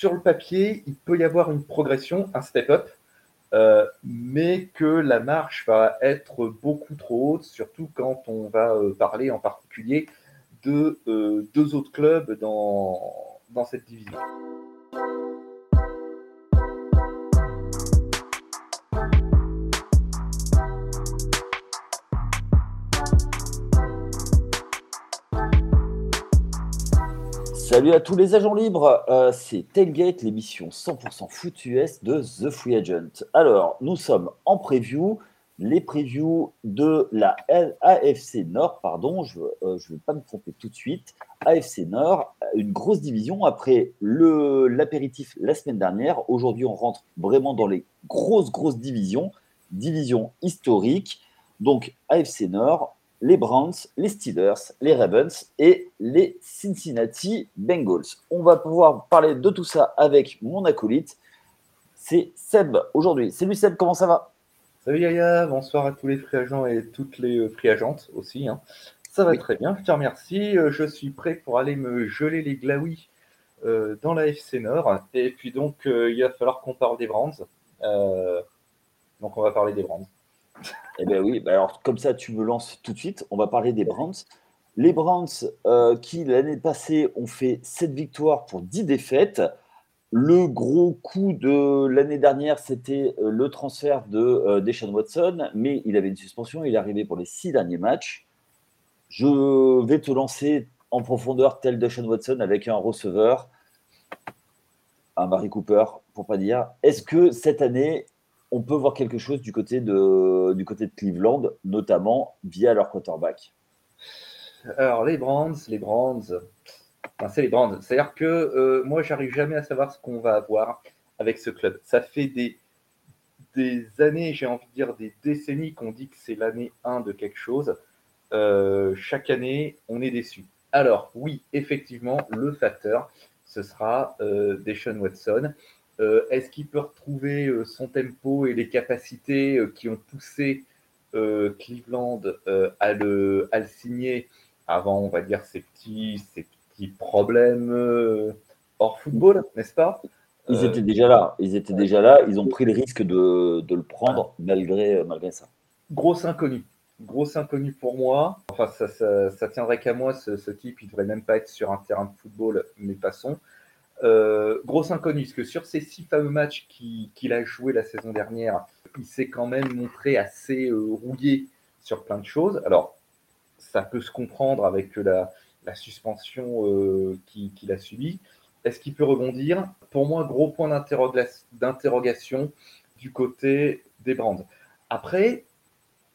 sur le papier, il peut y avoir une progression, un step-up, euh, mais que la marche va être beaucoup trop haute, surtout quand on va parler en particulier de deux autres clubs dans cette division. Salut à tous les agents libres, euh, c'est Tailgate, l'émission 100% foot US de The Free Agent. Alors, nous sommes en preview, les previews de la AFC Nord, pardon, je ne euh, vais pas me tromper tout de suite. AFC Nord, une grosse division après l'apéritif la semaine dernière. Aujourd'hui, on rentre vraiment dans les grosses, grosses divisions, divisions historiques. Donc, AFC Nord, les Browns, les Steelers, les Ravens et les Cincinnati Bengals. On va pouvoir parler de tout ça avec mon acolyte. C'est Seb aujourd'hui. Salut Seb, comment ça va? Salut Yaya, bonsoir à tous les free agents et toutes les euh, free agentes aussi. Hein. Ça va très bien, je te remercie. Euh, je suis prêt pour aller me geler les glaouis euh, dans la FC Nord. Et puis donc, il va falloir qu'on parle des Browns. donc on va parler des Browns. Eh bien oui, bah alors comme ça, tu me lances tout de suite. On va parler des Browns. Les Browns euh, qui, l'année passée, ont fait 7 victoires pour 10 défaites. Le gros coup de l'année dernière, c'était euh, le transfert de euh, Deshaun Watson, mais il avait une suspension, il est arrivé pour les 6 derniers matchs. Je vais te lancer en profondeur tel Deshaun Watson avec un receveur, un Mary Cooper, pour pas dire. Est-ce que cette année, on peut voir quelque chose du côté de, Cleveland, notamment via leur quarterback. Alors, les Brands, les Brands, c'est les Brands. C'est-à-dire que euh, moi, j'arrive jamais à savoir ce qu'on va avoir avec ce club. Ça fait des, années, j'ai envie de dire des décennies qu'on dit que c'est l'année 1 de quelque chose. Euh, chaque année, on est déçu. Alors, oui, effectivement, le facteur, ce sera euh, Watson. Euh, est-ce qu'il peut retrouver euh, son tempo et les capacités euh, qui ont poussé Cleveland à le, à, le, signer avant, on va dire, ces petits, ces petits problèmes hors football, n'est-ce pas? Ils étaient déjà là. Ils étaient déjà là. Ils ont pris le risque de, de le prendre malgré, malgré ça. Grosse inconnue. Grosse inconnue pour moi. Enfin, ça, ça, tiendrait qu'à moi. Ce, ce, type, il devrait même pas être sur un terrain de football, mais passons. Euh, grosse inconnue, parce que sur ces six fameux matchs qu'il a joué la saison dernière, il s'est quand même montré assez euh, rouillé sur plein de choses. Alors, ça peut se comprendre avec la, suspension euh, qu'il a subie. Est-ce qu'il peut rebondir? Pour moi, gros point d'interrogation du côté des Brands. Après,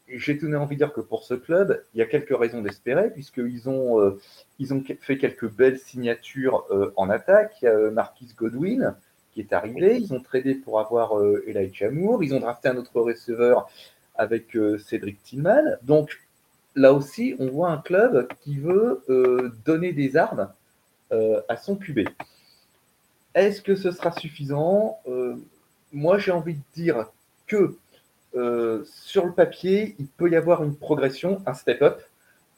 j'ai tout envie de dire que pour ce club, il y a quelques raisons d'espérer, puisqu'ils ont, euh, ils ont fait quelques belles signatures euh, en attaque. Il y a euh, Marquis Godwin qui est arrivé. Ils ont tradé pour avoir Elijah Moore. Ils ont drafté un autre receveur avec Cédric Tillman. Donc là aussi, on voit un club qui veut donner des armes à son QB. Est-ce que ce sera suffisant? Moi, j'ai envie de dire que euh, sur le papier, il peut y avoir une progression, un step-up,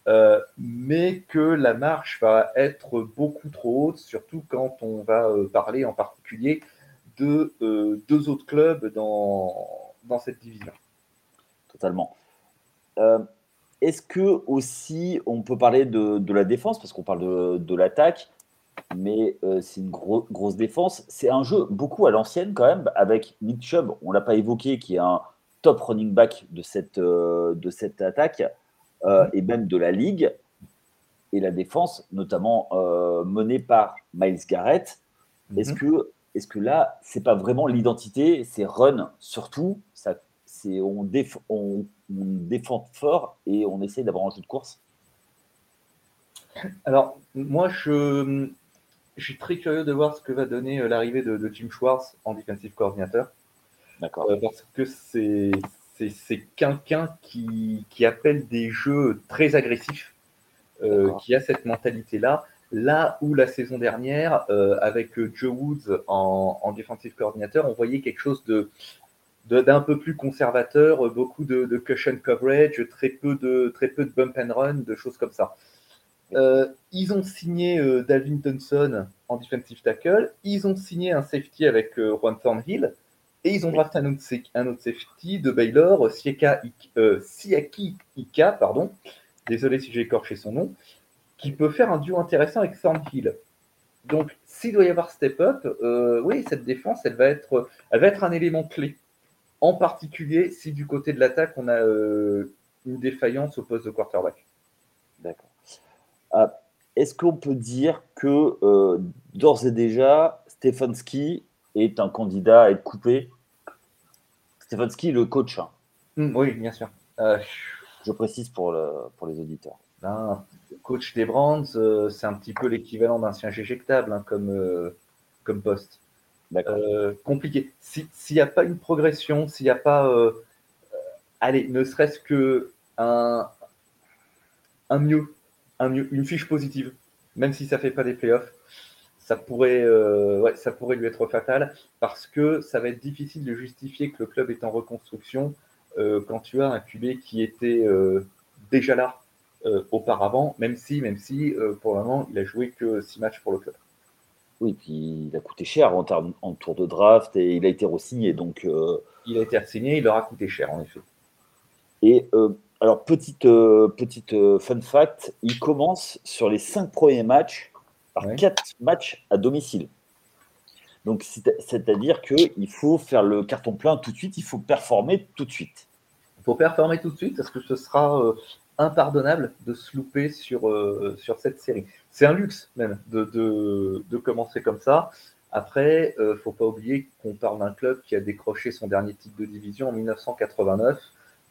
euh, mais que la marche va être beaucoup trop haute, surtout quand on va euh, parler en particulier de deux autres clubs dans, dans cette division. Totalement. Est-ce que aussi on peut parler de, de la défense, parce qu'on parle de, de l'attaque, mais c'est une grosse défense. C'est un jeu beaucoup à l'ancienne quand même, avec Nick Chubb, on ne l'a pas évoqué, qui est un, top running back de cette, euh, de cette attaque euh, et même de la ligue. Et la défense, notamment euh, menée par Miles Garrett. Est-ce mhm. que, est que là, c'est pas vraiment l'identité, c'est run surtout ça, c'est, on, on, défend fort et on essaye d'avoir un jeu de course? Alors, moi, je, je suis très curieux de voir ce que va donner l'arrivée de, de Jim Schwartz en defensive coordinateur. D'accord. Euh, parce que c'est c'est quelqu'un qui, qui, appelle des jeux très agressifs, euh, qui a cette mentalité-là. Là où la saison dernière, euh, avec Joe Woods en, en defensive coordinateur, on voyait quelque chose de d'un peu plus conservateur, beaucoup de, de, cushion coverage, très peu de, très peu de bump and run, de choses comme ça. ils ont signé Dalvin Thompson en defensive tackle. Ils ont signé un safety avec Juan Thornhill. Et ils ont drafté un autre, safety de Baylor, Siaki Ika, pardon. Désolé si j'ai écorché son nom qui peut faire un duo intéressant avec Thornhill. Donc, s'il doit y avoir step up, euh, oui, cette défense, elle va, être, elle va être un élément clé. En particulier si du côté de l'attaque, on a euh, une défaillance au poste de quarterback. D'accord. Est-ce qu'on peut dire que euh, d'ores et déjà, Stefanski est un candidat à être coupé Stefanski, le coach. Hein. Hmm, oui, bien sûr. Je précise pour, le, pour les auditeurs. Ben, coach des Brands, euh, c'est un petit peu l'équivalent d'un siège éjectable hein, comme, euh, comme poste. Euh, compliqué. S'il n'y a pas une progression, s'il n'y a pas, allez, ne serait-ce que un, un mieux, un mieux, une fiche positive, même si ça ne fait pas les playoffs, ça pourrait, ouais, ça pourrait lui être fatal parce que ça va être difficile de justifier que le club est en reconstruction quand tu as un QB qui était déjà là euh, auparavant, même si, même si euh, pour le moment, il a joué que six matchs pour le club. Oui, puis il a coûté cher en, en tour de draft et il a été re-signé. Donc, euh, Il a été re-signé, il leur a coûté cher en effet. Et alors, petite, petite fun fact, il commence sur les cinq premiers matchs par quatre matchs à domicile. Donc, c'est-à-dire qu'il faut faire le carton plein tout de suite, il faut performer tout de suite. Il faut performer tout de suite parce que ce sera impardonnable de se louper sur, euh, sur cette série. C'est un luxe même de, de, commencer comme ça. Après, ne euh, faut pas oublier qu'on parle d'un club qui a décroché son dernier titre de division en 1989.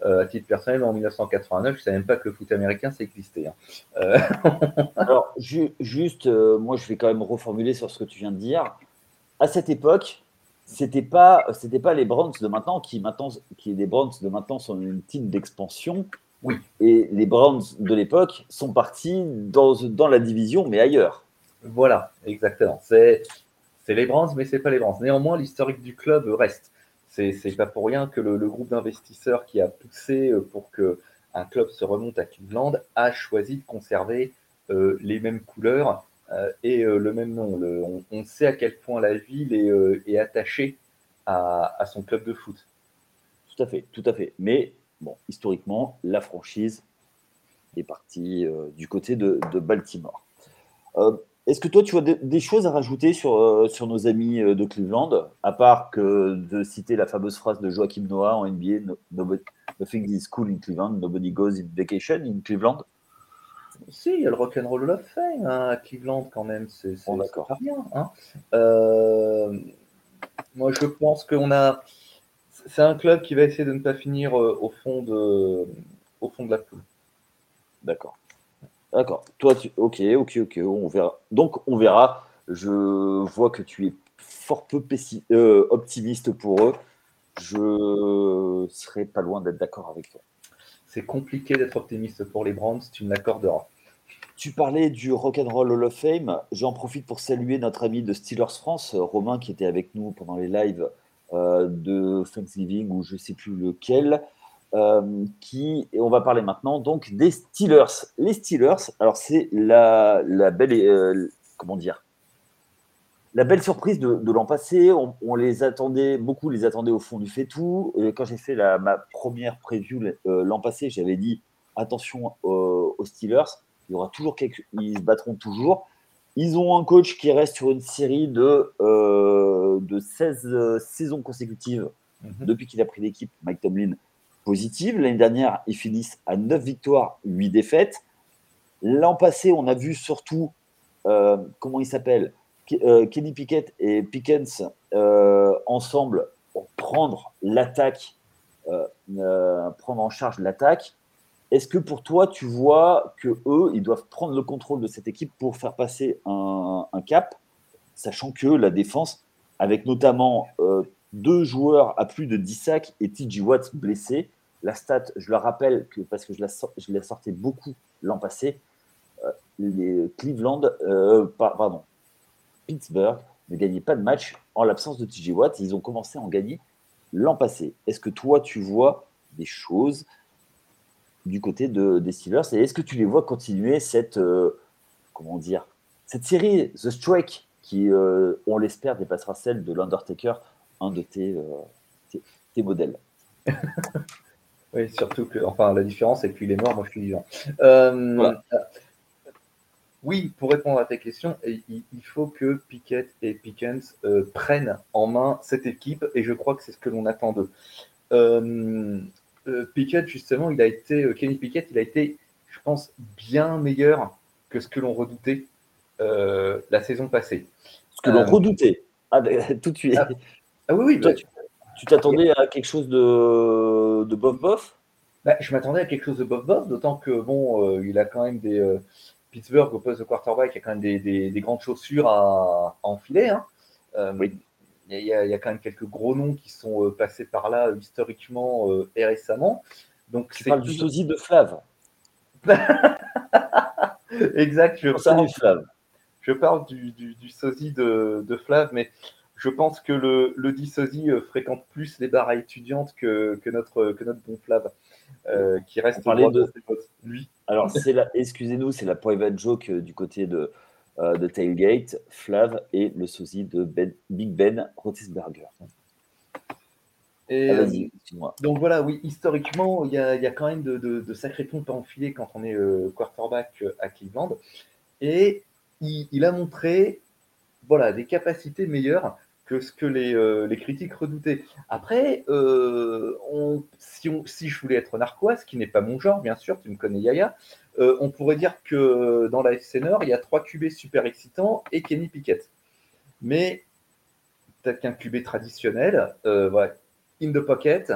Euh, à titre personnel, en 1989, je ne savais même pas que le foot américain, ça existait. Hein. Alors, juste, moi, je vais quand même reformuler sur ce que tu viens de dire. À cette époque, c'était pas, c'était pas les Browns de maintenant qui maintenant, qui les Browns de maintenant sont une team d'expansion oui. Et les Browns de l'époque sont partis dans, dans la division, mais ailleurs. Voilà, exactement. C'est les Browns, mais c'est pas les Browns. Néanmoins, l'historique du club reste. C'est pas pour rien que le, groupe d'investisseurs qui a poussé euh, pour que un club se remonte à Cleveland a choisi de conserver euh, les mêmes couleurs euh, et le même nom. on, sait à quel point la ville est, attachée à, son club de foot. Tout à fait, tout à fait. Mais bon, historiquement, la franchise est partie du côté de, Baltimore. Euh, est-ce que toi, tu vois des, choses à rajouter sur, euh, sur nos amis de Cleveland, à part que de citer la fameuse phrase de Joachim Noah en NBA Nothing is cool in Cleveland, nobody goes in vacation in Cleveland Si, il y a le Rock'n'Roll Roll of Fame hein, à Cleveland quand même, c'est bon, pas bien. Hein. moi, je pense qu'on a c'est un club qui va essayer de ne pas finir euh, au, fond de, au fond de la poule. D'accord. D'accord. Toi, tu... ok, ok, ok. On verra. Donc, on verra. Je vois que tu es fort peu euh, optimiste pour eux. Je serais pas loin d'être d'accord avec toi. C'est compliqué d'être optimiste pour les Browns, tu me l'accorderas. Tu parlais du Rock'n'Roll Hall of Fame. J'en profite pour saluer notre ami de Steelers France, Romain, qui était avec nous pendant les lives euh, de Thanksgiving ou je ne sais plus lequel. Euh, qui, et on va parler maintenant donc des Steelers. Les Steelers, alors c'est la, la, belle, euh, comment dire, la belle surprise de, de l'an passé. On, les attendait, beaucoup les attendaient au fond du fait tout. quand j'ai fait la, ma première preview l'an passé, j'avais dit attention aux Steelers, il y aura toujours quelques, ils se battront toujours. Ils ont un coach qui reste sur une série de, euh, de 16 euh, saisons consécutives mhm. depuis qu'il a pris l'équipe, Mike Tomlin, positive. L'année dernière, ils finissent à 9 victoires, 8 défaites. L'an passé, on a vu surtout, euh, comment il s'appelle, Kenny Pickett et Pickens ensemble prendre l'attaque, prendre en charge l'attaque. Est-ce que pour toi, tu vois que eux, ils doivent prendre le contrôle de cette équipe pour faire passer un, cap, sachant que la défense, avec notamment euh, deux joueurs à plus de 10 sacs et TJ Watt blessé, la stat, je le rappelle parce que je la, sortais beaucoup l'an passé, euh, les Cleveland, euh, pardon, Pittsburgh ne gagnait pas de match en l'absence de TJ Watt. Ils ont commencé à en gagner l'an passé. Est-ce que toi, tu vois des choses du côté de, des Steelers Et est-ce que tu les vois continuer cette, euh, comment dire, cette série The Strike, qui, on l'espère, dépassera celle de l'Undertaker, un de tes, modèles? oui, surtout que, enfin, la différence, c'est que lui, il est mort, moi, je suis vivant. Oui, pour répondre à ta question, il, faut que Pickett et Pickens prennent en main cette équipe, et je crois que c'est ce que l'on attend d'eux. Euh, euh, Pickett, justement, il a été, euh, Kenny Pickett, il a été, je pense, bien meilleur que ce que l'on redoutait la saison passée. Ce que l'on redoutait ah, tout de suite. Ah, ah oui, oui. Toi, bah, tu t'attendais à quelque chose de, de bof-bof bah, Je m'attendais à quelque chose de bof-bof, d'autant que, bon, il a quand même des. Pittsburgh, au poste de quarterback, il a quand même des, grandes chaussures à, enfiler. Hein. oui il y, a, quand même quelques gros noms qui sont euh, passés par là historiquement euh, et récemment. Donc, tu parles du sosie de Flav. exact, je parle, Flav. Je parle du, du, sosie de, de, Flav, mais je pense que le, le dit sosie euh, fréquente plus les bars étudiantes que, que, notre, que notre bon Flav, qui reste de, de lui. Alors, excusez-nous, c'est la private joke du côté de, euh, de Tailgate, Flav et le sosie de ben, Big Ben Roethlisberger. Et, ah, donc voilà, oui, historiquement, il y a, quand même de, sacrés pompes à enfiler quand on est euh, quarterback à Cleveland. Et il, a montré voilà, des capacités meilleures que ce que les, euh, critiques redoutaient. Après, si, si, je voulais être narquois, ce qui n'est pas mon genre, bien sûr, tu me connais Yaya, euh, on pourrait dire que dans la FC Nord, il y a trois QB super excitants et Kenny Pickett. Mais peut-être qu'un QB traditionnel, euh, in the pocket,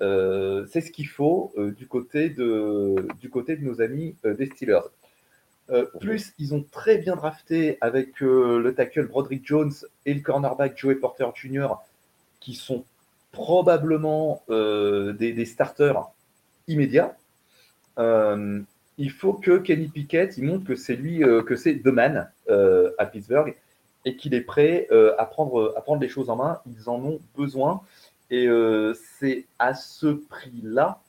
euh, c'est ce qu'il faut du, côté de, du côté de nos amis des Steelers. Plus, ils ont très bien drafté avec le tackle Broderick Jones et le cornerback Joey Porter Jr., qui sont probablement des, des, starters immédiats il faut que Kenny Pickett il montre que c'est lui, euh, que c'est The Man euh, à Pittsburgh et qu'il est prêt euh, à, prendre, à prendre les choses en main. Ils en ont besoin. Et c'est à ce prix-là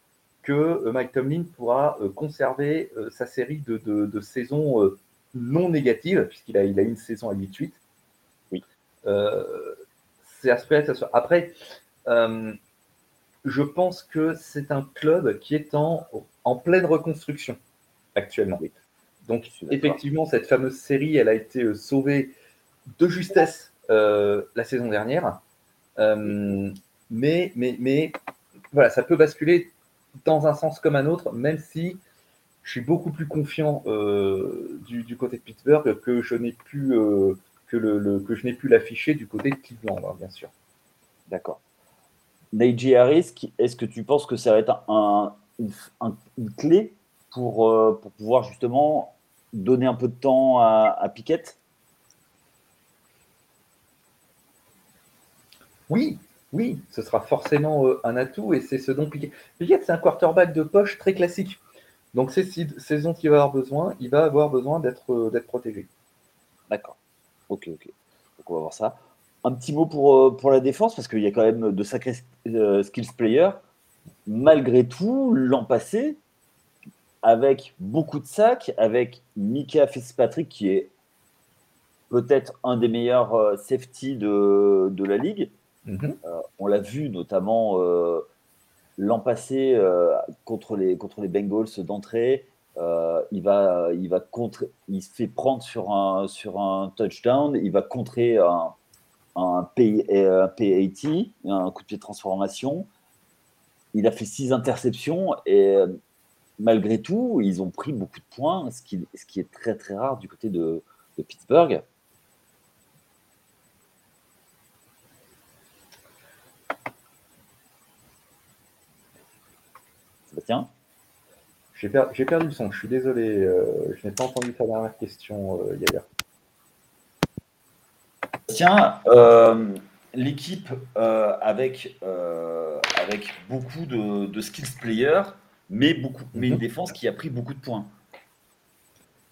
que Mike Tomlin pourra conserver sa série de, de, saisons non négatives, puisqu'il a, il a une saison à 8-8. Oui. c'est. Après, je pense que c'est un club qui est en, en pleine reconstruction actuellement. Donc, effectivement, cette fameuse série, elle a été euh, sauvée de justesse euh, la saison dernière. Euh, mais, mais, mais voilà, ça peut basculer dans un sens comme un autre, même si je suis beaucoup plus confiant du, côté de Pittsburgh que je n'ai pu que, le, que je n'ai pu l'afficher du côté de Cleveland, hein, bien sûr. D'accord. Najee Harris, est-ce que tu penses que ça va être un, une clé euh, pour, pouvoir justement donner un peu de temps à, à Piquette? Oui, oui, ce sera forcément euh, un atout et c'est ce dont Piquette. Piquette, c'est un quarterback de poche très classique. Donc, c'est ce dont il va avoir besoin. Il va avoir besoin d'être euh, protégé. D'accord. Ok, ok. Donc, on va voir ça. Un petit mot pour, pour la défense, parce qu'il y a quand même de sacrés skills players. Malgré tout, l'an passé, avec beaucoup de sacs, avec Mika Fitzpatrick qui est peut-être un des meilleurs euh, safety de la ligue. Mhm. Euh, on l'a vu notamment euh, l'an passé contre, les, contre les Bengals d'entrée. il, va, il, va contre, il se fait prendre sur un, sur un touchdown, il va contrer un, un, P, un P80, un coup de pied de transformation. Il a fait six interceptions et malgré tout, ils ont pris beaucoup de points, ce qui, ce qui est très très rare du côté de, Pittsburgh. Sébastien J'ai perdu le son, je suis désolé, euh, je n'ai pas entendu ta dernière question, euh, Tiens, euh, l'équipe euh, avec, avec beaucoup de, de skills players mais, beaucoup, mais une mhm. défense qui a pris beaucoup de points.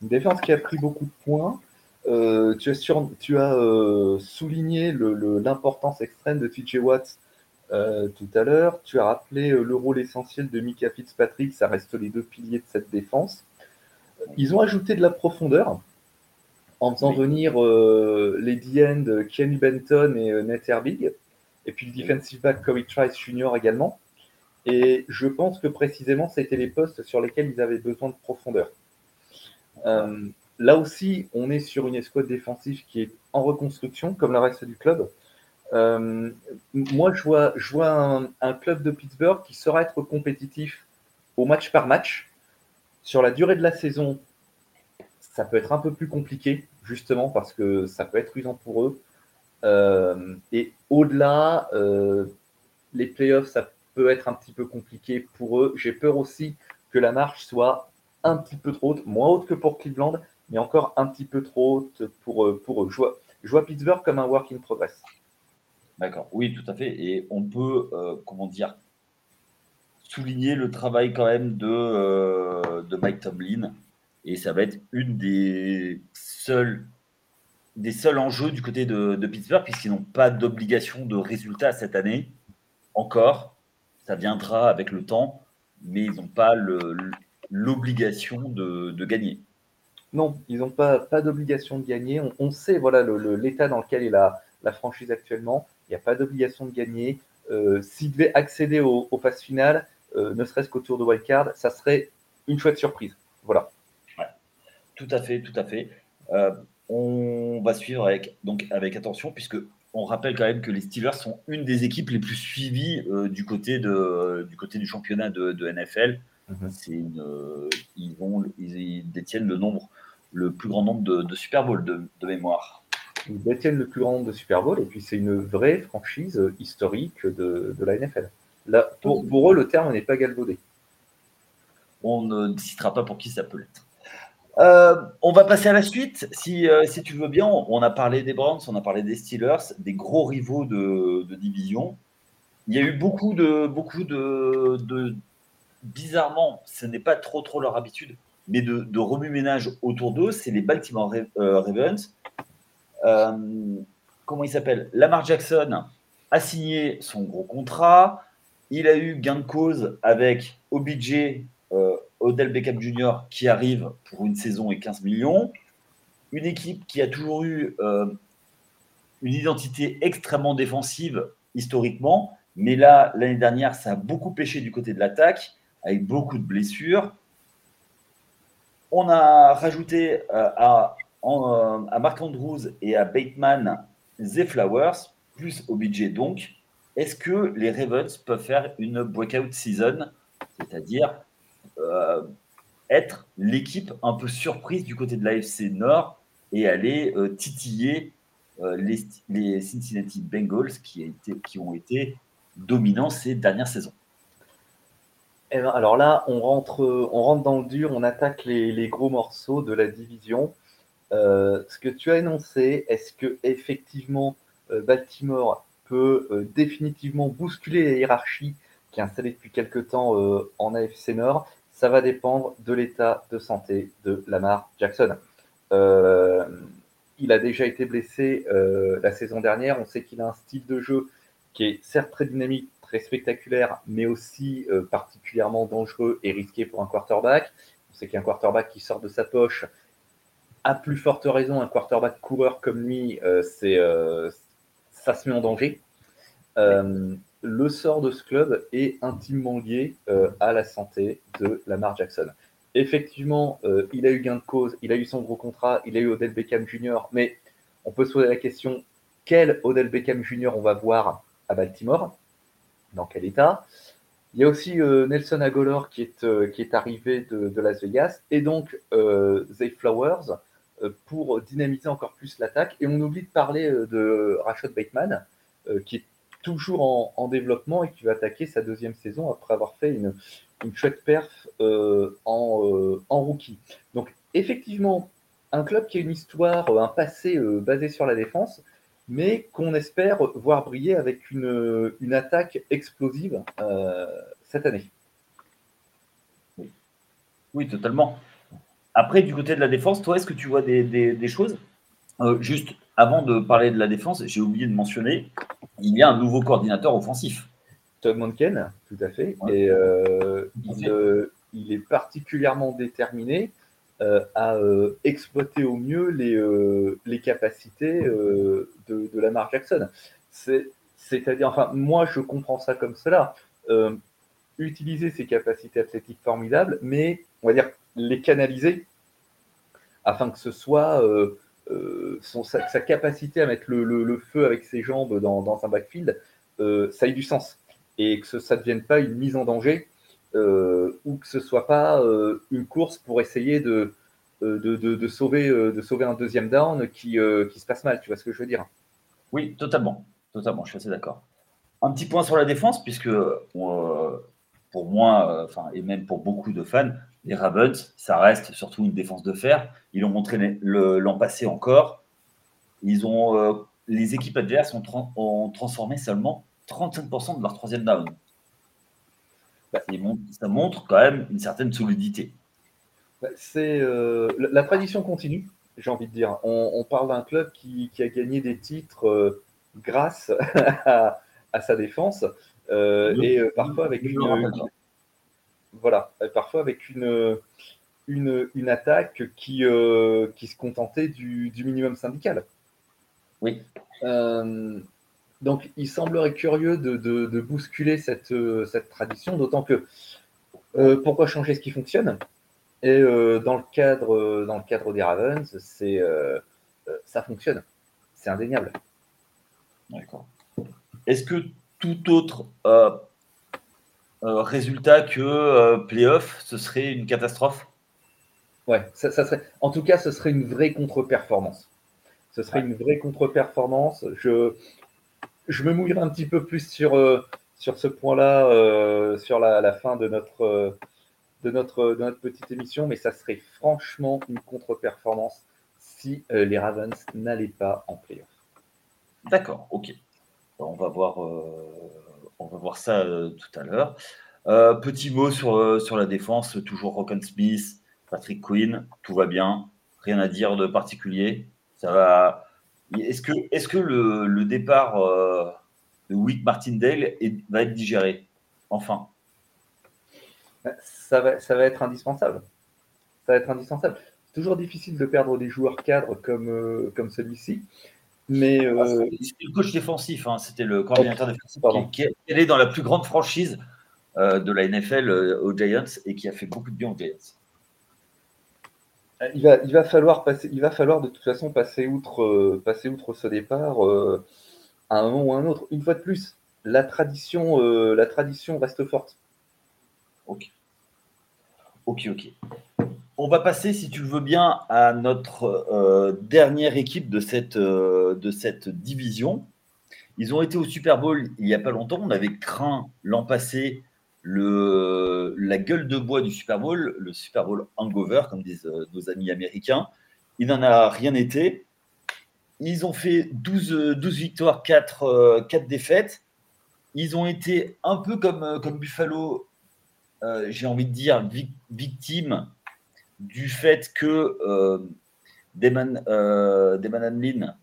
Une défense qui a pris beaucoup de points. Tu as, tu as souligné l'importance extrême de TJ Watts euh, tout à l'heure. Tu as rappelé le rôle essentiel de Mika Fitzpatrick. Ça reste les deux piliers de cette défense. Ils ont ajouté de la profondeur. en faisant venir euh, les D-end Kenny Benton et euh, Nate Herbig, et puis le defensive back Corey Trice Jr. également. Et je pense que précisément, c'était les postes sur lesquels ils avaient besoin de profondeur. Euh, là aussi, on est sur une escouade défensive qui est en reconstruction, comme le reste du club. Euh, moi, je vois, je vois un, club de Pittsburgh qui saura être compétitif au match par match. Sur la durée de la saison, ça peut être un peu plus compliqué, justement, parce que ça peut être usant pour eux. Euh, et au-delà, euh, les playoffs, ça peut être un petit peu compliqué pour eux. J'ai peur aussi que la marche soit un petit peu trop haute, moins haute que pour Cleveland, mais encore un petit peu trop haute pour, pour eux. Je vois Pittsburgh comme un work in progress. D'accord, oui, tout à fait. Et on peut, euh, comment dire, souligner le travail quand même de, euh, de Mike Tomlin et ça va être une des seuls, des seuls enjeux du côté de, de Pittsburgh, puisqu'ils n'ont pas d'obligation de résultat cette année. Encore, ça viendra avec le temps, mais ils n'ont pas l'obligation de, de, gagner. Non, ils n'ont pas, pas d'obligation de gagner. On, on sait voilà l'état dans lequel est la, la franchise actuellement. Il n'y a pas d'obligation de gagner. Euh, S'ils devaient accéder aux au phases finales, euh, ne serait-ce qu'au tour de wildcard, ça serait une chouette surprise. Voilà. Tout à fait, tout à fait. Euh, on va suivre avec, donc, avec attention, puisque on rappelle quand même que les Steelers sont une des équipes les plus suivies euh, du, côté de, du côté du championnat de, NFL. Mhm. Une, euh, ils, vont, ils, détiennent le nombre, le plus grand nombre de, Super Bowl de, mémoire. Ils détiennent le plus grand nombre de Super Bowl et puis c'est une vraie franchise historique de, la NFL. Là, pour, pour eux, le terme n'est pas galvaudé. On ne citera pas pour qui ça peut l'être. Euh, on va passer à la suite, si, euh, si, tu veux bien. On a parlé des Browns, on a parlé des Steelers, des gros rivaux de, division. Il y a eu beaucoup de, beaucoup de, bizarrement, ce n'est pas trop trop leur habitude, mais de, remue-ménage autour d'eux. C'est les Baltimore euh, Ravens. Comment il s'appelle? Lamar Jackson a signé son gros contrat. Il a eu gain de cause avec OBJ Odell Beckham Jr. qui arrive pour une saison et 15 millions. Une équipe qui a toujours eu euh, une identité extrêmement défensive historiquement, mais là, l'année dernière, ça a beaucoup pêché du côté de l'attaque, avec beaucoup de blessures. On a rajouté euh, à, euh, à Mark Andrews et à Bateman The Flowers, plus OBJ donc. Est-ce que les Ravens peuvent faire une breakout season, c'est-à-dire euh, être l'équipe un peu surprise du côté de l'AFC Nord et aller euh, titiller les, Cincinnati Bengals qui, ont été dominants ces dernières saisons? Eh ben, alors là, on rentre, on rentre dans le dur, on attaque les, gros morceaux de la division. Ce que tu as énoncé, est-ce que effectivement Baltimore peut définitivement bousculer la hiérarchie qui est installée depuis quelques temps en AFC Nord? Ça va dépendre de l'état de santé de Lamar Jackson. Euh, il a déjà été blessé euh, la saison dernière. On sait qu'il a un style de jeu qui est certes très dynamique, très spectaculaire, mais aussi euh, particulièrement dangereux et risqué pour un quarterback. On sait qu'un quarterback qui sort de sa poche, à plus forte raison, un quarterback coureur comme lui, c'est, ça se met en danger le sort de ce club est intimement lié euh, à la santé de Lamar Jackson. Effectivement, euh, il a eu gain de cause, il a eu son gros contrat, il a eu Odell Beckham Jr., mais on peut se poser la question quel Odell Beckham Jr. on va voir à Baltimore? Dans quel état? Il y a aussi euh, Nelson Agolor qui est, qui est arrivé de, Las Vegas, et donc Zay Flowers pour dynamiser encore plus l'attaque. Et on oublie de parler de Rashad Bateman, qui est toujours en, développement et qui va attaquer sa deuxième saison après avoir fait une, une chouette perf euh, en, euh, rookie. Donc effectivement, un club qui a une histoire, un passé euh, basé sur la défense, mais qu'on espère voir briller avec une, une attaque explosive cette année. Oui, totalement. Après, du côté de la défense, toi, est-ce que tu vois des, des, des choses Juste avant de parler de la défense, j'ai oublié de mentionner, il y a un nouveau coordinateur offensif. Tom Monken, tout à fait. Et euh, euh, il, est particulièrement déterminé. à exploiter au mieux les, les capacités de, de Lamar Jackson. C'est-à-dire, enfin, moi, je comprends ça comme cela. utiliser ses capacités athlétiques formidables, mais on va dire les canaliser afin que ce soit son, sa, capacité à mettre le, feu avec ses jambes dans, dans un backfield, ça ait du sens et que ça ne devienne pas une mise en danger euh, ou que ce soit pas euh, une course pour essayer de, euh, de, sauver, de sauver un deuxième down qui, qui se passe mal. Tu vois ce que je veux dire? Oui, totalement. Totalement, je suis assez d'accord. Un petit point sur la défense, puisque pour moi, et même pour beaucoup de fans, les Ravens, ça reste surtout une défense de fer. Ils l'ont montré l'an passé encore. Ils ont, les équipes adverses ont, ont transformé seulement 35% de leur troisième down. Bah, ça montre quand même une certaine solidité. Bah, c'est euh, la, tradition continue, j'ai envie de dire. On, parle d'un club qui, a gagné des titres euh, grâce à, sa défense euh, et parfois avec une, voilà, parfois avec une une, attaque qui, qui se contentait du, du minimum syndical. Oui. Donc, il semblerait curieux de, bousculer euh, cette, tradition, d'autant que euh, pourquoi changer ce qui fonctionne? Et euh, dans, le cadre, dans le cadre des Ravens, c'est, ça fonctionne. C'est indéniable. D'accord. Est-ce que tout autre résultat que playoff, ce serait une catastrophe Ouais, ça, serait. En tout cas, ce serait une vraie contre-performance. Ce serait une vraie contre-performance. Je, je me mouillerai un petit peu plus sur, euh, sur ce point-là, euh, sur la, fin de notre, euh, de, notre, notre petite émission, mais ça serait franchement une contre-performance si les Ravens n'allaient pas en playoff. D'accord, ok. On va voir, on va voir ça tout à l'heure. petit mot sur, sur la défense, toujours Rock'n Smith, Patrick Quinn, tout va bien, rien à dire de particulier. Ça va, est-ce que, est que le, départ euh, de Wick Martindale va être digéré Enfin? Ça va, ça va être indispensable. Ça va être indispensable. C'est toujours difficile de perdre des joueurs cadres comme, euh, comme celui-ci. Mais euh, ah, c'était le coach défensif, hein. c'était le coordinateur défensif qui, qui, est dans la plus grande franchise de la NFL aux Giants et qui a fait beaucoup de bien aux Giants. Il va, il va, falloir passer, il va falloir de toute façon passer outre, euh, passer outre ce départ euh, à un moment ou à un autre. Une fois de plus, la tradition, euh, la tradition reste forte. Ok. Ok, ok. On va passer, si tu le veux bien, à notre dernière équipe de cette, de cette division. Ils ont été au Super Bowl il n'y a pas longtemps. On avait craint l'an passé le, la gueule de bois du Super Bowl, le Super Bowl hangover, comme disent euh, nos amis américains. Il n'en a rien été. Ils ont fait 12, 12 victoires, 4, 4, euh, défaites. Ils ont été un peu comme, euh, comme Buffalo, j'ai envie de dire, victimes du fait que euh, Damon, Hamlin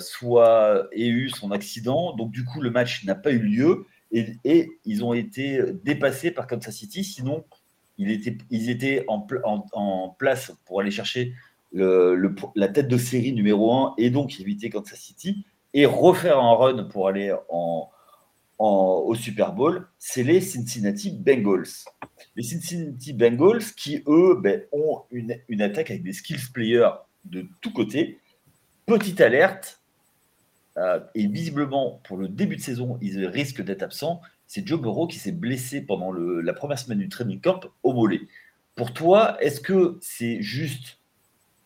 soit ait eu son accident. Donc, du coup, le match n'a pas eu lieu et, ils ont été dépassés par Kansas City. Sinon, ils étaient, en, place pour aller chercher la tête de série numéro 1 et donc éviter Kansas City et refaire un run pour aller en, au Super Bowl, c'est les Cincinnati Bengals. Les Cincinnati Bengals qui, eux, ben, ont une, attaque avec des skills players de tous côtés. Petite alerte, euh, et visiblement, pour le début de saison, ils risquent d'être absents. C'est Joe Burrow qui s'est blessé pendant la première semaine du training camp au mollet. Pour toi, est-ce que c'est juste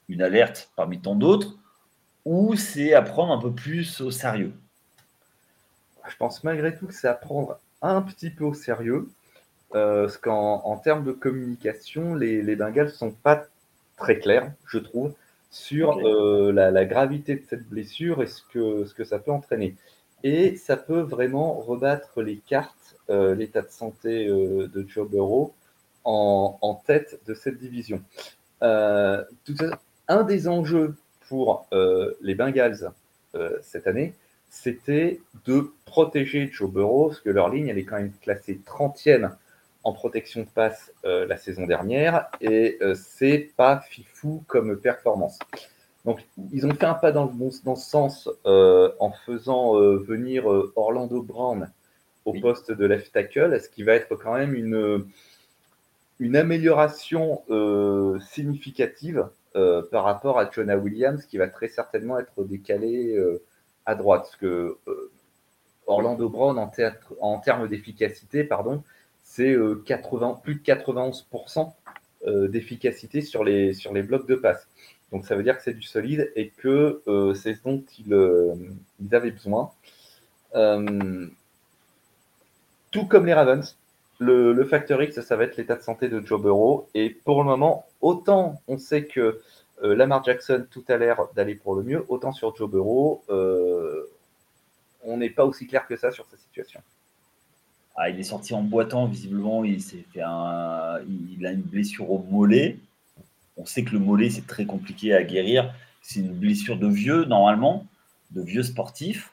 une alerte parmi tant d'autres ou c'est à prendre un peu plus au sérieux? Je pense malgré tout que c'est à prendre un petit peu au sérieux. Euh, parce qu'en termes de communication, les, les Bengals ne sont pas très clairs, je trouve sur euh, la, gravité de cette blessure et ce que, ce que ça peut entraîner. Et ça peut vraiment rebattre les cartes, euh, l'état de santé euh, de Joe Burrow en, en, tête de cette division. Tout un des enjeux pour les Bengals cette année, c'était de protéger Joe Burrow, parce que leur ligne, elle est quand même classée 30e en protection de passe la saison dernière et c'est pas fifou comme performance. Donc, ils ont fait un pas dans le bon dans ce sens en faisant venir Orlando Brown au poste de left tackle, ce qui va être quand même une, une amélioration significative par rapport à Jonah Williams, qui va très certainement être décalé à droite. Parce que Orlando Brown, en, en termes d'efficacité, pardon, c'est 80, plus de 91% d'efficacité sur les, sur les blocs de passe. Donc ça veut dire que c'est du solide et que euh, c'est ce dont ils, euh, avaient besoin. Euh, tout comme les Ravens, le, le, facteur X, ça va être l'état de santé de Joe Burrow. Et pour le moment, autant on sait que Lamar Jackson, tout a l'air d'aller pour le mieux, autant sur Joe Burrow, on n'est pas aussi clair que ça sur sa situation. Ah, il est sorti en boitant, visiblement, il s'est fait a une blessure au mollet. On sait que le mollet, c'est très compliqué à guérir. C'est une blessure de vieux, normalement, de vieux sportif.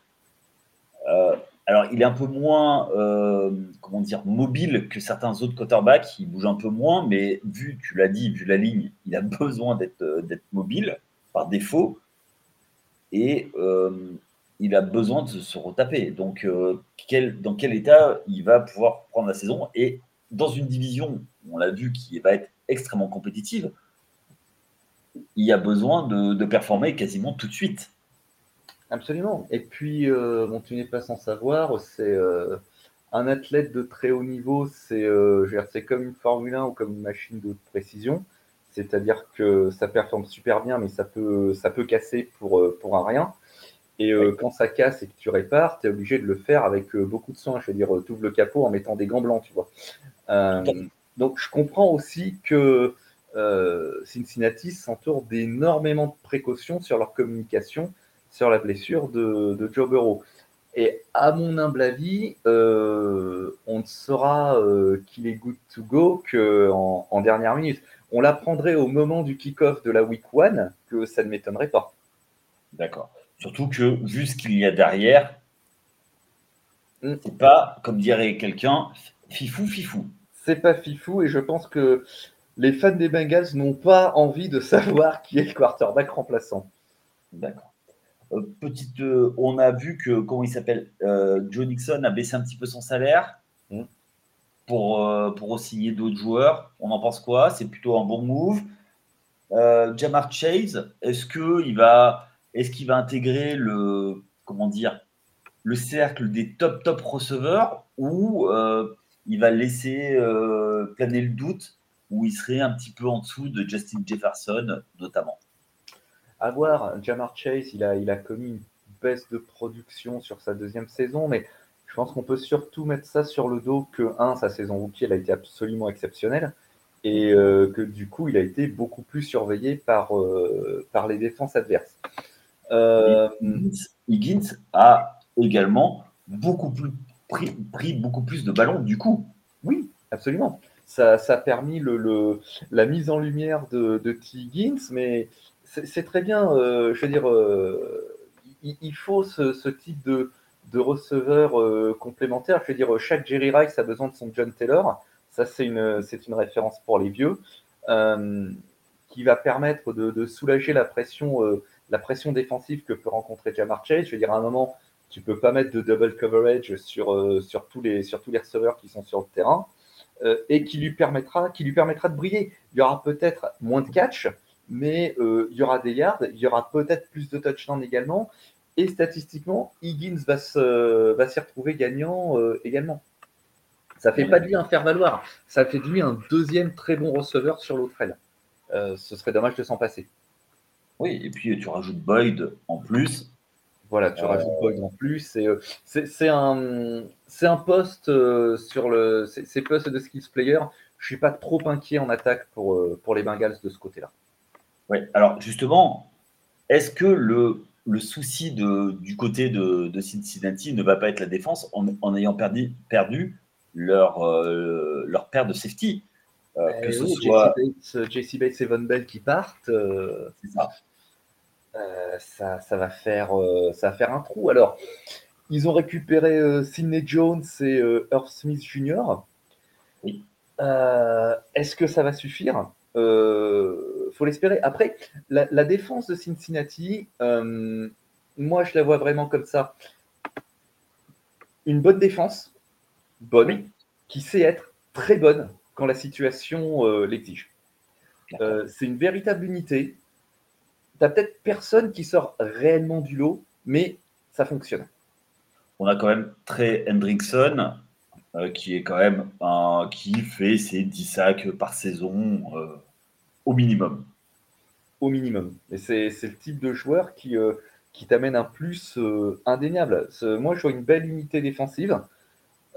Euh, alors, il est un peu moins, euh, dire, mobile que certains autres quarterbacks. Il bouge un peu moins, mais vu, tu l'as dit, vu la ligne, il a besoin d'être euh, mobile par défaut. Et il a besoin de se retaper. Donc, dans quel état il va pouvoir prendre la saison? Et dans une division, on l'a vu, qui va être extrêmement compétitive, il a besoin de, performer quasiment tout de suite. Absolument. Et puis, euh, bon, tu n'es pas sans savoir, c'est euh, un athlète de très haut niveau, c'est euh, comme une Formule 1 ou comme une machine de précision. C'est-à-dire que ça performe super bien, mais ça peut, ça peut casser pour, euh, pour un rien. Et quand ça casse et que tu répares, tu es obligé de le faire avec beaucoup de soin. Je veux dire, tu ouvres le capot en mettant des gants blancs, tu vois. donc, je comprends aussi que euh, Cincinnati s'entoure d'énormément de précautions sur leur communication sur la blessure de, Joe Burrow. Et à mon humble avis, on ne saura euh, qu'il est good to go qu'en en dernière minute. On l'apprendrait au moment du kick-off de la week 1 que ça ne m'étonnerait pas. D'accord. Surtout que, vu ce qu'il y a derrière, mm. c'est pas, comme dirait quelqu'un, fifou, fifou. C'est pas fifou, et je pense que les fans des Bengals n'ont pas envie de savoir qui est le quarterback remplaçant. D'accord. Euh, petite, euh, on a vu que, comment il s'appelle, euh, Joe Nixon a baissé un petit peu son salaire hmm. pour, pour signer d'autres joueurs. On en pense quoi? C'est plutôt un bon move. Jamar Chase, est-ce qu'il va, est qu'il va intégrer le, comment dire, le cercle des top top receveurs ou il va laisser planer le doute où il serait un petit peu en dessous de Justin Jefferson, notamment? À voir, Jamar Chase, il a, il a commis une baisse de production sur sa deuxième saison, mais je pense qu'on peut surtout mettre ça sur le dos que, un, sa saison rookie, elle a été absolument exceptionnelle, et euh, que du coup, il a été beaucoup plus surveillé par, euh, par les défenses adverses. Euh, Higgins a également beaucoup plus pris, pris beaucoup plus de ballons du coup. Oui, absolument ça, a permis le, la mise en lumière de, de T. mais c'est très bien. Euh, je veux dire, euh, il, faut ce, type de, receveur euh, complémentaire. Je veux dire, chaque Jerry Rice a besoin de son John Taylor. Ça, c'est une, référence pour les vieux, qui va permettre de, soulager la pression, défensive que peut rencontrer Jamar Chase. Je veux dire, à un moment, tu peux pas mettre de double coverage sur, tous, les, receveurs qui sont sur le terrain. Et qui lui, permettra, qui lui permettra de briller. Il y aura peut-être moins de catch, mais euh, il y aura des yards, il y aura peut-être plus de touchdowns également. Et statistiquement, Higgins va, se, va s'y retrouver gagnant euh, également. Ça fait pas de lui un faire-valoir, ça fait de lui un deuxième très bon receveur sur l'autre aile. ce serait dommage de s'en passer. Oui, et puis tu rajoutes Boyd en plus. Voilà, tu rajoutes Boyd en plus. Euh, c'est un, un poste euh, sur le. Ces postes de skills player. Je suis pas trop inquiet en attaque pour, euh, pour les Bengals de ce côté-là. Oui, alors justement, est-ce que le, le souci de, du côté de, de, Cincinnati ne va pas être la défense en, ayant perdu, perdu leur, leur paire de safety que ce soit JC Bates, et Von Bell qui partent. c'est ça. Euh, ça, ça, va faire, euh, ça va faire un trou. Alors, ils ont récupéré euh, Sidney Jones et Earth Smith Jr. Est-ce que ça va suffire? Euh, faut l'espérer. Après, la, défense de Cincinnati, moi, je la vois vraiment comme ça. Une bonne défense, bonne, qui sait être très bonne quand la situation l'exige. c'est une véritable unité. Tu n'as peut-être personne qui sort réellement du lot, mais ça fonctionne. On a quand même Trey Hendrickson, euh, qui est quand même un, qui fait ses 10 sacs par saison euh, au minimum. Au minimum. Et c'est le type de joueur qui, euh, qui t'amène un plus indéniable. Moi, je vois une belle unité défensive.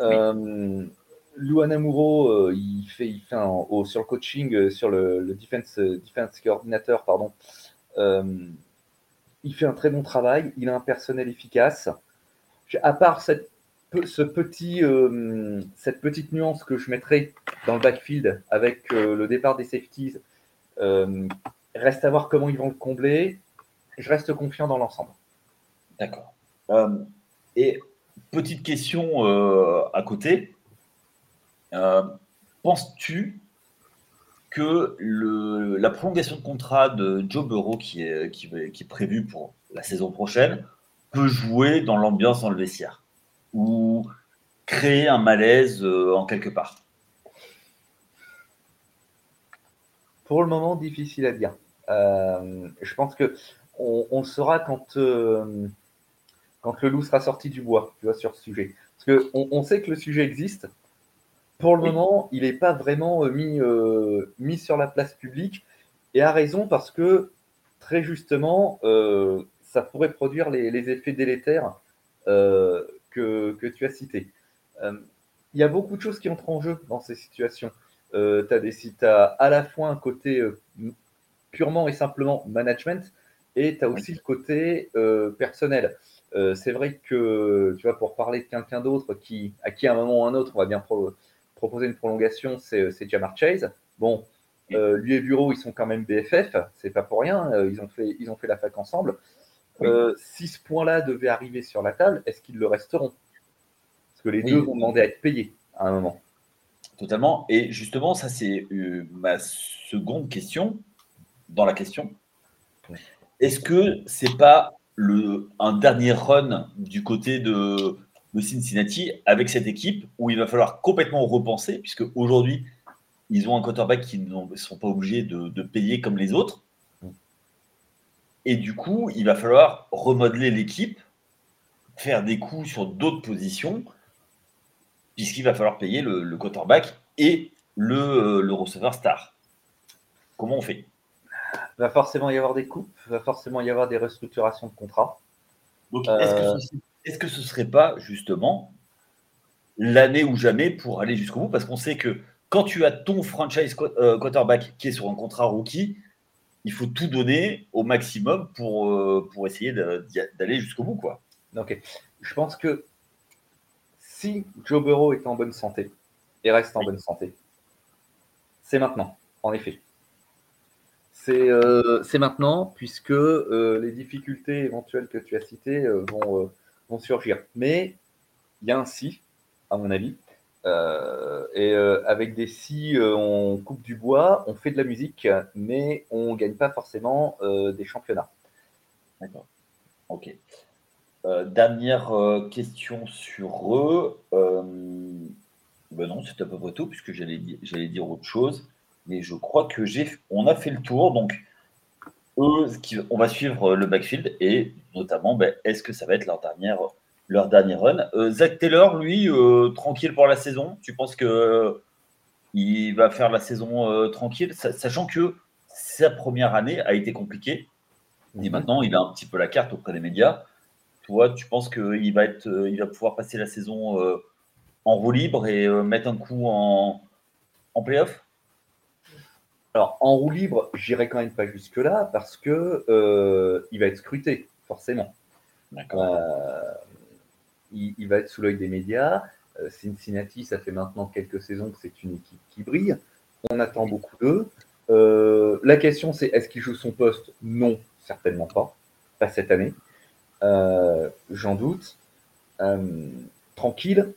Oui. Lou il fait, il fait au, sur le coaching, sur le, le defense, defense coordinateur, pardon, il fait un très bon travail. Il a un personnel efficace. À part cette, ce petit, euh, cette petite nuance que je mettrai dans le backfield avec euh, le départ des safeties, euh, reste à voir comment ils vont le combler. Je reste confiant dans l'ensemble. D'accord. et petite question à côté. Penses-tu que la prolongation de contrat de Joe Burrow, qui est, qui, est prévue pour la saison prochaine, peut jouer dans l'ambiance dans le vestiaire ou créer un malaise euh, en quelque part? Pour le moment, difficile à dire. Euh, je pense que on, le saura quand, euh, quand le loup sera sorti du bois, tu vois, sur ce sujet. Parce qu'on on sait que le sujet existe, pour le moment, il n'est pas vraiment euh, mis, euh, mis sur la place publique et a raison parce que très justement, ça pourrait produire les, effets délétères que, tu as cités. Il y a beaucoup de choses qui entrent en jeu dans ces situations. Tu as, à la fois un côté purement et simplement management et tu as aussi le côté personnel. c'est vrai que, tu vois, pour parler de quelqu'un d'autre qui, à qui à un moment ou un autre, on va bien proposer une prolongation, c'est euh, Jamar Chase. Bon, euh, lui et Bureau, ils sont quand même BFF, c'est pas pour rien, euh, ils, ont fait, ils ont fait la fac ensemble. si ce point-là devait arriver sur la table, est-ce qu'ils le resteront? Parce que les deux vont demander à être payés à un moment. Totalement. Et justement, ça, c'est ma seconde question dans la question. Est-ce que c'est pas le, un dernier run du côté de, de Cincinnati avec cette équipe où il va falloir complètement repenser, puisque aujourd'hui, ils ont un quarterback qui ne sont pas obligés de, payer comme les autres. Et du coup, il va falloir remodeler l'équipe, faire des coups sur d'autres positions, puisqu'il va falloir payer le, quarterback et le, le, receveur star. Comment on fait? Il va forcément y avoir des coupes, il va forcément y avoir des restructurations de contrats. Donc, est-ce que ce ne serait pas justement l'année ou jamais pour aller jusqu'au bout? Parce qu'on sait que quand tu as ton franchise euh, quarterback qui est sur un contrat rookie, il faut tout donner au maximum pour, euh, pour essayer d'aller jusqu'au bout. Quoi. Ok. Je pense que si Joe Burrow est en bonne santé et reste en bonne santé, c'est maintenant, en effet. C'est euh, maintenant, puisque les difficultés éventuelles que tu as citées vont surgir. Mais il y a un si, à mon avis. Euh, et euh, avec des si, euh, on coupe du bois, on fait de la musique, mais on gagne pas forcément des championnats. D'accord. Ok. Dernière question sur eux. ben non, c'est à peu près tout, puisque j'allais j'allais dire autre chose. Mais je crois que j'ai, on a fait le tour. Donc, eux, on va suivre le backfield et notamment, ben, est-ce que ça va être leur dernière, leur dernier run? Euh, Zach Taylor, lui, euh, tranquille pour la saison. Tu penses que euh, il va faire la saison tranquille, sachant que sa première année a été compliquée et mhm. maintenant il a un petit peu la carte auprès des médias. Tu penses qu'il va être, il va pouvoir passer la saison en roue libre et mettre un coup en, en playoff? Alors, en roue libre, j'irai quand même pas jusque-là parce que euh, il va être scruté, forcément. Euh, il, va être sous l'œil des médias. Euh, Cincinnati, ça fait maintenant quelques saisons que c'est une équipe qui brille. On attend beaucoup d'eux. la question, c'est est-ce qu'il joue son poste? Non, certainement pas. Pas cette année. J'en doute. tranquille,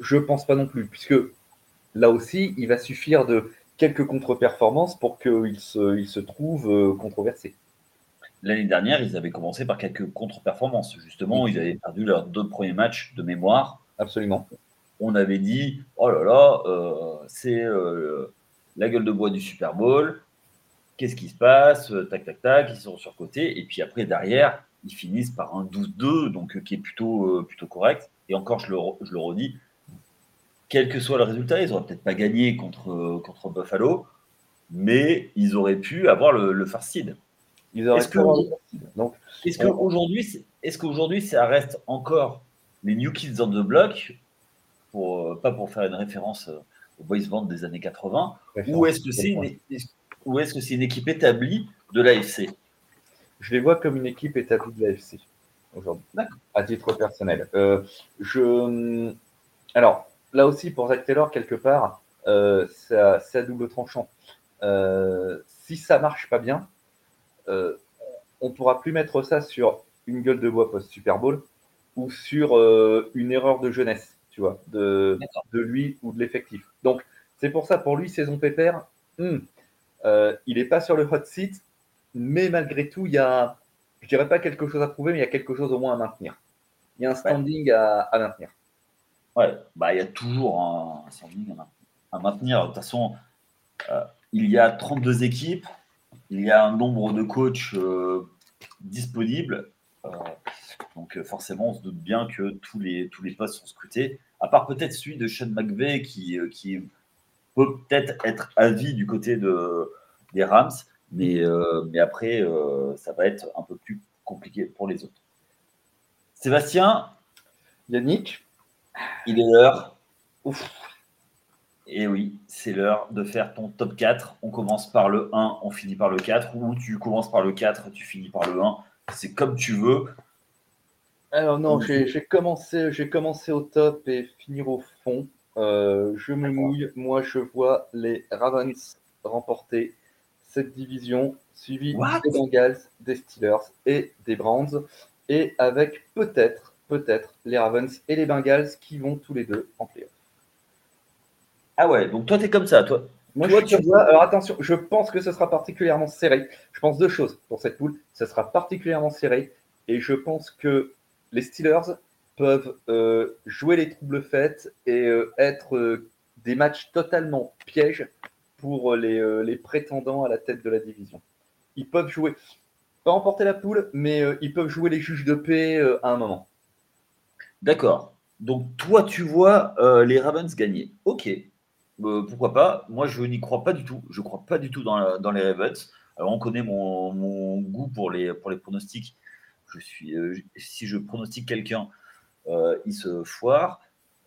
je pense pas non plus, puisque là aussi, il va suffire de quelques contre-performances pour qu'il se, il se trouve euh, controversé. L'année dernière, ils avaient commencé par quelques contre-performances. Justement, ils avaient perdu leurs deux premiers matchs de mémoire. Absolument. On avait dit, oh là là, euh, c'est euh, la gueule de bois du Super Bowl. Qu'est-ce qui se passe? Tac, tac, tac, ils sont sur côté. Et puis après, derrière, ils finissent par un 12-2, donc qui est plutôt, plutôt correct. Et encore, je le, je le redis, quel que soit le résultat, ils n'auraient peut-être pas gagné contre, contre Buffalo, mais ils auraient pu avoir le, le first seed. Est-ce qu'aujourd'hui, est qu'aujourd'hui, ça reste encore les New Kids on the Block, pour, euh, pas pour faire une référence euh, au boys band des années 80, ou est-ce que c'est une, est-ce que c'est une équipe établie de l'AFC Je les vois comme une équipe établie de l'AFC aujourd'hui, à titre personnel. Euh, je, alors, là aussi, pour Zach Taylor, quelque part, euh, c'est à, double tranchant. Euh, si ça marche pas bien, on pourra plus mettre ça sur une gueule de bois post-Super Bowl ou sur une erreur de jeunesse, tu vois, de, de lui ou de l'effectif. Donc, c'est pour ça, pour lui, saison pépère, hmm, il n'est pas sur le hot seat, mais malgré tout, il y a, je dirais pas quelque chose à prouver, mais il y a quelque chose au moins à maintenir. Il y a un standing à, maintenir. Ouais, bah, il y a toujours un, à maintenir. De toute façon, euh, il y a 32 équipes, il y a un nombre de coachs euh, disponibles. Euh, donc forcément, on se doute bien que tous les, tous les postes sont scrutés, à part peut-être celui de Sean McVeigh qui, qui peut peut-être être à vie du côté de, des Rams, mais, mais après, ça va être un peu plus compliqué pour les autres. Sébastien Yannick il est l'heure. Et oui, c'est l'heure de faire ton top 4. On commence par le 1, on finit par le 4. Ou tu commences par le 4, tu finis par le 1. C'est comme tu veux. Alors non, j'ai commencé, commencé au top et finir au fond. Euh, je me mouille. Moi, je vois les Ravens remporter cette division, suivi des Bengals, des Steelers et des Browns. Et avec peut-être peut-être les Ravens et les Bengals qui vont tous les deux en playoff. Ah ouais, donc toi, tu es comme ça, toi. Moi, je vois, alors attention, je pense que ce sera particulièrement serré. Je pense deux choses pour cette poule. Ce sera particulièrement serré et je pense que les Steelers peuvent euh, jouer les troubles faits et euh, être euh, des matchs totalement pièges pour les, les, prétendants à la tête de la division. Ils peuvent jouer, pas remporter la poule, mais ils peuvent jouer les juges de paix à un moment. D'accord. Donc, toi, tu vois euh, les Ravens gagner. Ok. Euh, pourquoi pas? Moi, je n'y crois pas du tout. Je ne crois pas du tout dans, dans, les Ravens. Alors, on connaît mon, goût pour les, pour les pronostics. Je suis, euh, si je pronostique quelqu'un, il se foire.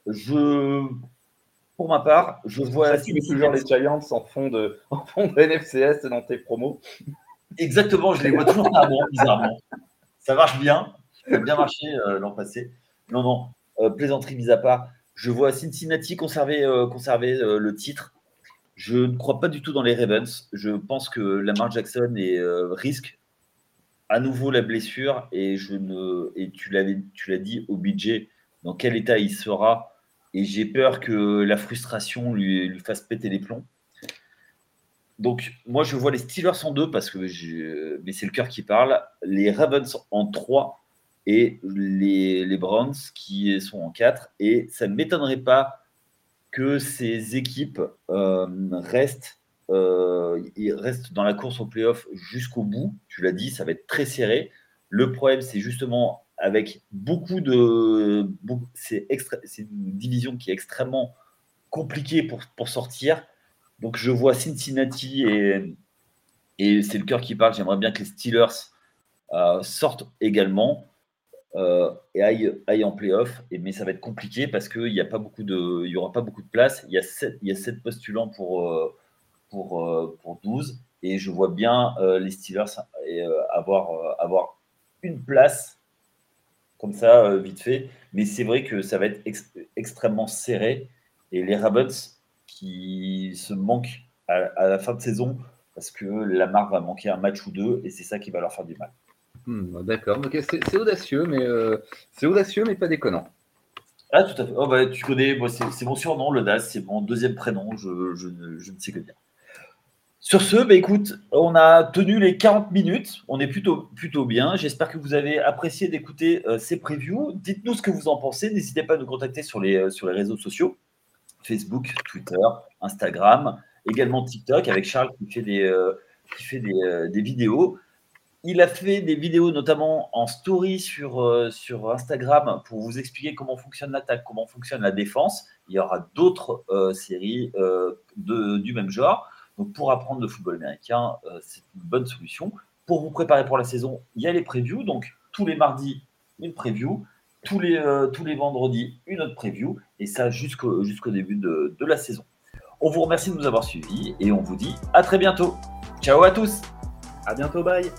Je, pour ma part, je vois. Toujours les Giants en fond de, en fond de NFCS dans tes promos. Exactement, je les vois toujours pas bizarrement. Ça marche bien. Ça a bien marché l'an passé. Non, non, euh, plaisanterie mise à part. Je vois Cincinnati conserver, euh, conserver euh, le titre. Je ne crois pas du tout dans les Ravens. Je pense que Lamar Jackson est, risque à nouveau la blessure et, je ne, et tu l'as dit au budget dans quel état il sera? Et j'ai peur que la frustration lui, fasse péter les plombs. Donc, moi, je vois les Steelers en deux parce que mais c'est le cœur qui parle. Les Ravens en trois et les, les Browns qui sont en 4. Et ça ne m'étonnerait pas que ces équipes euh, restent, euh, restent dans la course au playoff jusqu'au bout. Tu l'as dit, ça va être très serré. Le problème, c'est justement avec beaucoup de. C'est une division qui est extrêmement compliquée pour, pour sortir. Donc je vois Cincinnati et, et c'est le cœur qui parle. J'aimerais bien que les Steelers euh, sortent également. Euh, et aille, en playoff. Mais ça va être compliqué parce qu'il n'y aura pas beaucoup de place. Il y a sept, il y a sept postulants pour, euh, pour, pour 12. Et je vois bien les Steelers avoir, avoir une place comme ça, vite fait. Mais c'est vrai que ça va être extrêmement serré. Et les Ravens qui se manquent à, à, la fin de saison parce que la marque va manquer un match ou deux et c'est ça qui va leur faire du mal. Hmm, D'accord, c'est audacieux, mais euh, c'est audacieux, mais pas déconnant. Ah, tout à fait. Oh, bah, tu connais, moi, c'est mon surnom, le DAS, c'est mon deuxième prénom, je, je, je, ne sais que dire. Sur ce, bah, écoute, on a tenu les 40 minutes, on est plutôt, plutôt bien. J'espère que vous avez apprécié d'écouter euh, ces previews. Dites-nous ce que vous en pensez, n'hésitez pas à nous contacter sur les, euh, réseaux sociaux, Facebook, Twitter, Instagram, également TikTok, avec Charles qui fait des, euh, vidéos. Il a fait des vidéos notamment en story sur, Instagram pour vous expliquer comment fonctionne l'attaque, comment fonctionne la défense. Il y aura d'autres séries du même genre. Donc pour apprendre le football américain, euh, c'est une bonne solution. Pour vous préparer pour la saison, il y a les previews. Donc tous les mardis, une preview. Tous les, euh, vendredis, une autre preview. Et ça jusqu'au jusqu'au début de, de la saison. On vous remercie de nous avoir suivis et on vous dit à très bientôt. Ciao à tous. À bientôt, bye.